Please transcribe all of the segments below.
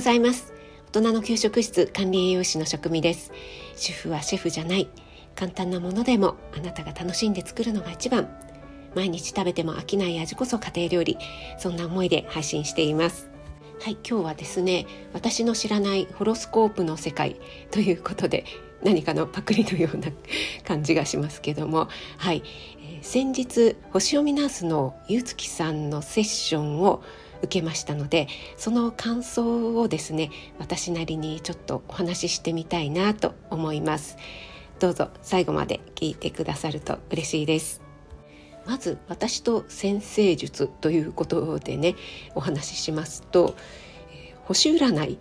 ございます。大人の給食室管理栄養士の職味です。主婦はシェフじゃない。簡単なものでもあなたが楽しんで作るのが一番。毎日食べても飽きない味こそ家庭料理。そんな思いで配信しています。はい今日はですね私の知らないホロスコープの世界。ということで何かのパクリのような感じがしますけども。はい、えー、先日星読みナースのゆうつきさんのセッションを受けましたのでその感想をですね私なりにちょっとお話ししてみたいなと思いますどうぞ最後まで聞いてくださると嬉しいですまず私と先生術ということでねお話ししますと、えー、星占い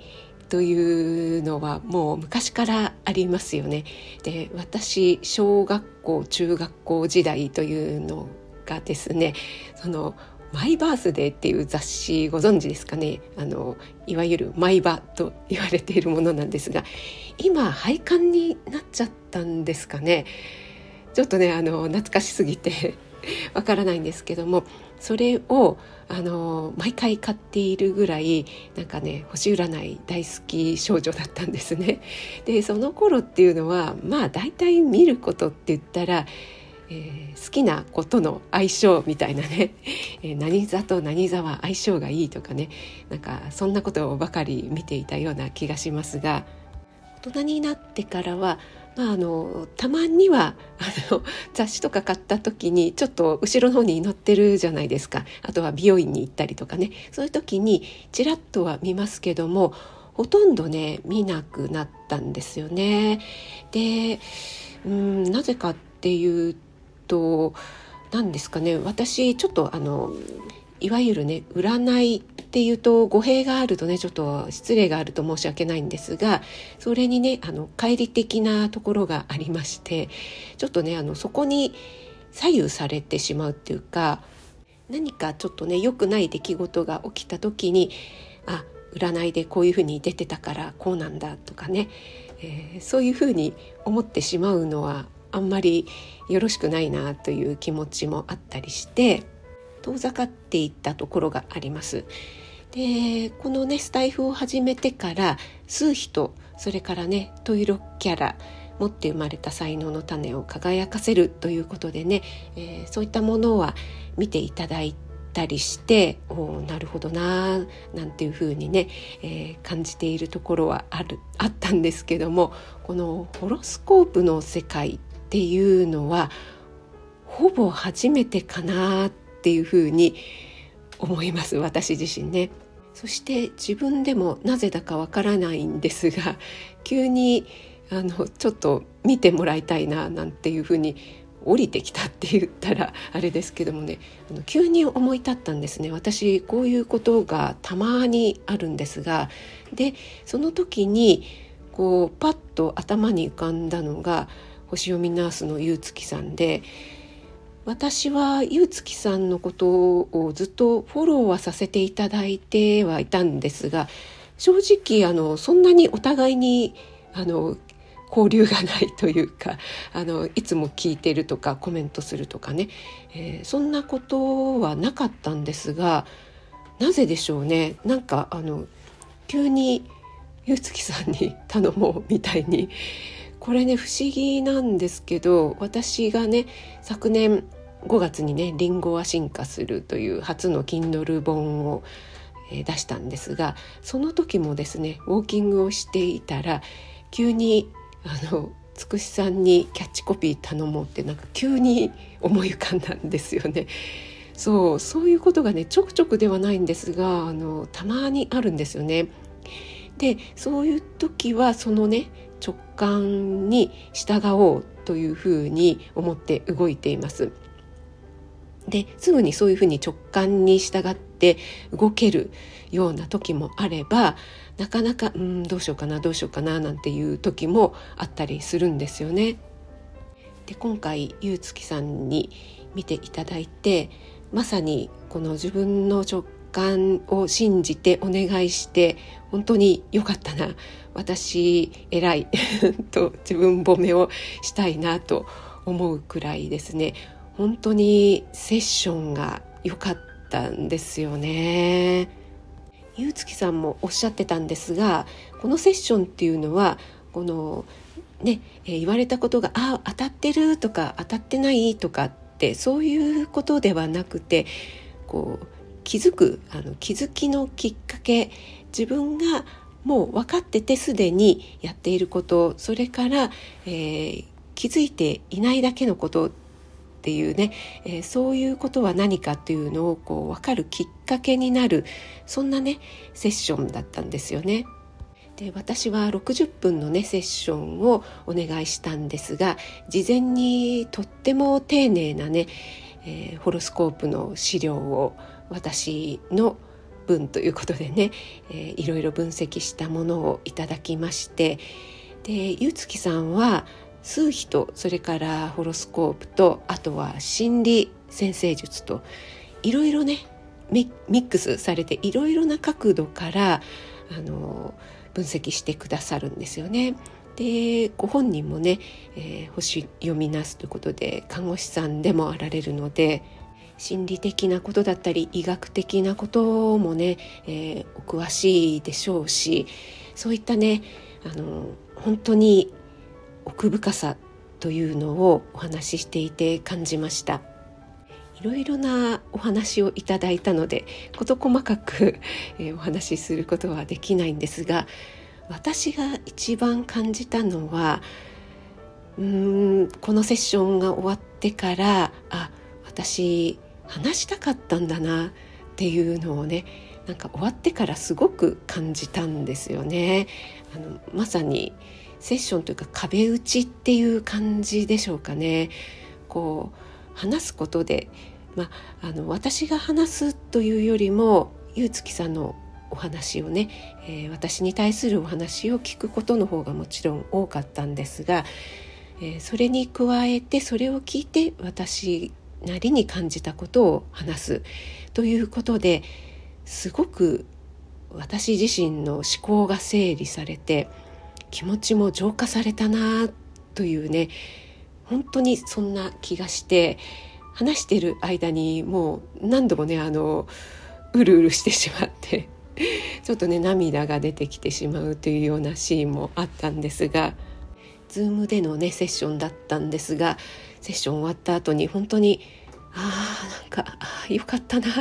というのはもう昔からありますよね。で私小学校中学校時代というのがですねそのマイバースデーっていう雑誌ご存知ですかね？あのいわゆるマイバと言われているものなんですが今廃刊になっちゃったんですかね？ちょっとねあの懐かしすぎて わからないんですけどもそれをあの毎回買っているぐらいなんかね星占い大好き少女だったんですね。でその頃っていうのはまあ大体見ることって言ったらえー、好きなことの相性みたいなね、えー、何座と何座は相性がいいとかね。なんかそんなことばかり見ていたような気がしますが。大人になってからはまあ、あのたまにはあの 雑誌とか買った時にちょっと後ろの方に載ってるじゃないですか。あとは美容院に行ったりとかね。そういう時にちらっとは見ますけどもほとんどね見なくなったんですよね。でうんなぜかっていうとと何ですかね私ちょっとあのいわゆるね占いっていうと語弊があるとねちょっと失礼があると申し訳ないんですがそれにねあの乖離的なところがありましてちょっとねあのそこに左右されてしまうっていうか何かちょっとね良くない出来事が起きた時にあ占いでこういうふうに出てたからこうなんだとかね、えー、そういうふうに思ってしまうのはあんまりよろしくないなという気持ちもあったりして遠ざかっていったところがあります。でこのねスタイフを始めてから数人それからねトイロキャラ持って生まれた才能の種を輝かせるということでね、えー、そういったものは見ていただいたりしておなるほどななんていうふうにね、えー、感じているところはあるあったんですけどもこのホロスコープの世界っていうのはほぼ初めてかなっていうふうに思います私自身ね。そして自分でもなぜだかわからないんですが 急にあのちょっと見てもらいたいななんていうふうに降りてきたって言ったら あれですけどもねあの急に思い立ったんですね私こういうことがたまにあるんですがでその時にこうパッと頭に浮かんだのが星読みナースのゆうつきさんで私はゆうつきさんのことをずっとフォローはさせていただいてはいたんですが正直あのそんなにお互いにあの交流がないというかあのいつも聞いてるとかコメントするとかね、えー、そんなことはなかったんですがなぜでしょうね？なんかあの急にゆうつきさんに頼もうみたいにこれね不思議なんですけど私がね昨年5月にね「リンゴは進化する」という初の Kindle 本を出したんですがその時もですねウォーキングをしていたら急にあのつくしさんにキャッチコピー頼もうってなんか急に思い浮かんだんですよね。そうそういうことがねちょくちょくではないんですがあのたまにあるんですよね。でそういう時はそのね直感に従おうというふうに思って動いています。ですぐにそういうふうに直感に従って動けるような時もあればなかなかうんどうしようかなどうしようかななんていう時もあったりするんですよね。で今回ゆうつきさんに見ていただいてまさにこの自分の直感を信じてお願いして本当に良かったな。私偉い。と自分褒めをしたいなと思うくらいですね。本当にセッションが良かったんですよね。ゆうつきさんもおっしゃってたんですがこのセッションっていうのはこのね、えー、言われたことが「あ当たってる」とか「当たってない」とかってそういうことではなくてこう気づくあの気づきのきっかけ自分がもう分かっててすでにやっていることそれから、えー、気づいていないだけのことっていうね、えー、そういうことは何かっていうのをこう分かるきっかけになるそんなねセッションだったんですよね。で私は60分のねセッションをお願いしたんですが事前にとっても丁寧なね、えー、ホロスコープの資料を私の分ということでね、えー、いろいろ分析したものをいただきましてでゆつきさんは数秘とそれからホロスコープとあとは心理先生術といろいろねミックスされていろいろな角度からあの分析してくださるんですよね。でご本人もね、えー、星読みなすということで看護師さんでもあられるので心理的なことだったり医学的なこともね、えー、お詳しいでしょうしそういったねあの本当に奥深さというのをお話ししていて感じました。いろいろなお話をいただいたので事細かく、お話しすることはできないんですが私が一番感じたのはうーんこのセッションが終わってからあ私話したかったんだなっていうのをねなんか終わってからすごく感じたんですよね。あのまさにセッションというか壁打ちっていう感じでしょうかね。こう話すことで、まあ、あの私が話すというよりもゆうつきさんのお話をね、えー、私に対するお話を聞くことの方がもちろん多かったんですが、えー、それに加えてそれを聞いて私なりに感じたことを話す。ということですごく私自身の思考が整理されて気持ちも浄化されたなというね本当にそんな気がして話してる間にもう何度もねあのうるうるしてしまって ちょっとね涙が出てきてしまうというようなシーンもあったんですが Zoom でのねセッションだったんですがセッション終わった後に本当にああなんかあよかったなっ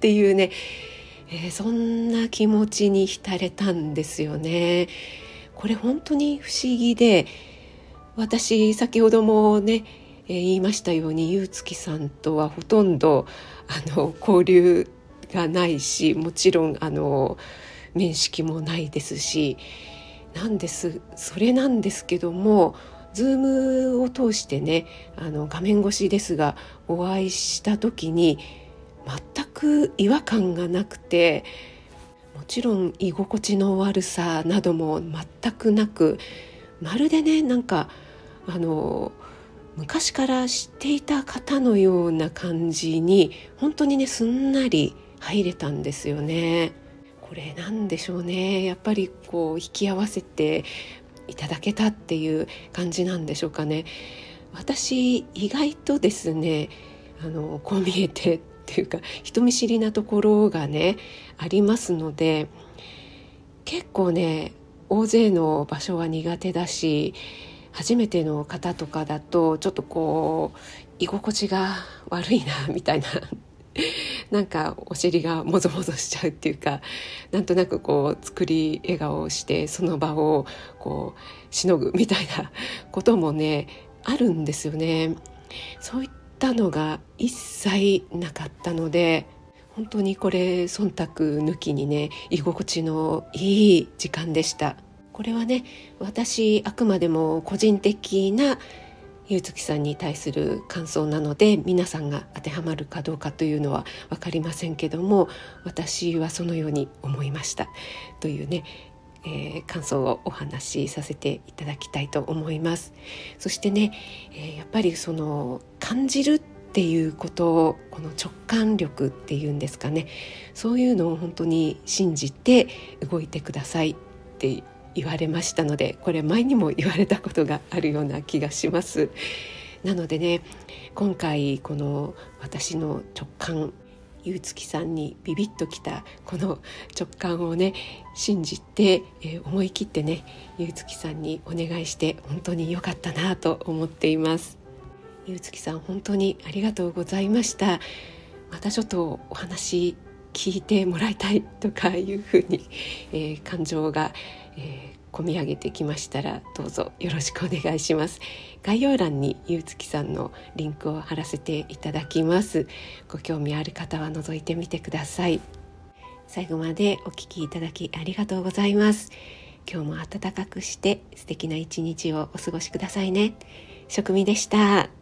ていうね、えー、そんな気持ちに浸れたんですよね。これ本当に不思議で私先ほどもね、えー、言いましたようにゆうつきさんとはほとんどあの交流がないしもちろんあの面識もないですしなんですそれなんですけどもズームを通してねあの画面越しですがお会いした時に全く違和感がなくてもちろん居心地の悪さなども全くなくまるでねなんかあの昔から知っていた方のような感じに本当にねすんなり入れたんですよね。これなんでしょうねやっぱりこう引き合わせていただけたっていう感じなんでしょうかね。私意外とですねあのこう見えてっていうか人見知りなところがねありますので結構ね大勢の場所は苦手だし初めての方とかだとちょっとこう居心地が悪いなみたいな なんかお尻がもぞもぞしちゃうっていうかなんとなくこう作り笑顔をしてその場をこうしのぐみたいなこともねあるんですよね。そういったのが一切なかったので本当にこれ忖度抜きにね居心地のいい時間でした。これはね私あくまでも個人的なゆうつきさんに対する感想なので皆さんが当てはまるかどうかというのは分かりませんけども私はそのように思いました。というね、えー、感想をお話しさせていただきたいと思います。そしてね、えー、やっぱりその感じるっていうことをこの直感力っていうんですかね。そういうのを本当に信じて動いてくださいって言われましたのでこれ前にも言われたことがあるような気がします。なのでね今回この私の直感ゆうつきさんにビビッときたこの直感をね信じて、えー、思い切ってねゆうつきさんにお願いして本当に良かったなと思っていますゆうつきさん本当にありがとうございましたまたちょっとお話聞いてもらいたいとかいうふうに、えー、感情が、えー、込み上げてきましたらどうぞよろしくお願いします。概要欄にゆうつきさんのリンクを貼らせていただきます。ご興味ある方は覗いてみてください。最後までお聞きいただきありがとうございます。今日も暖かくして素敵な一日をお過ごしくださいね。職味でした。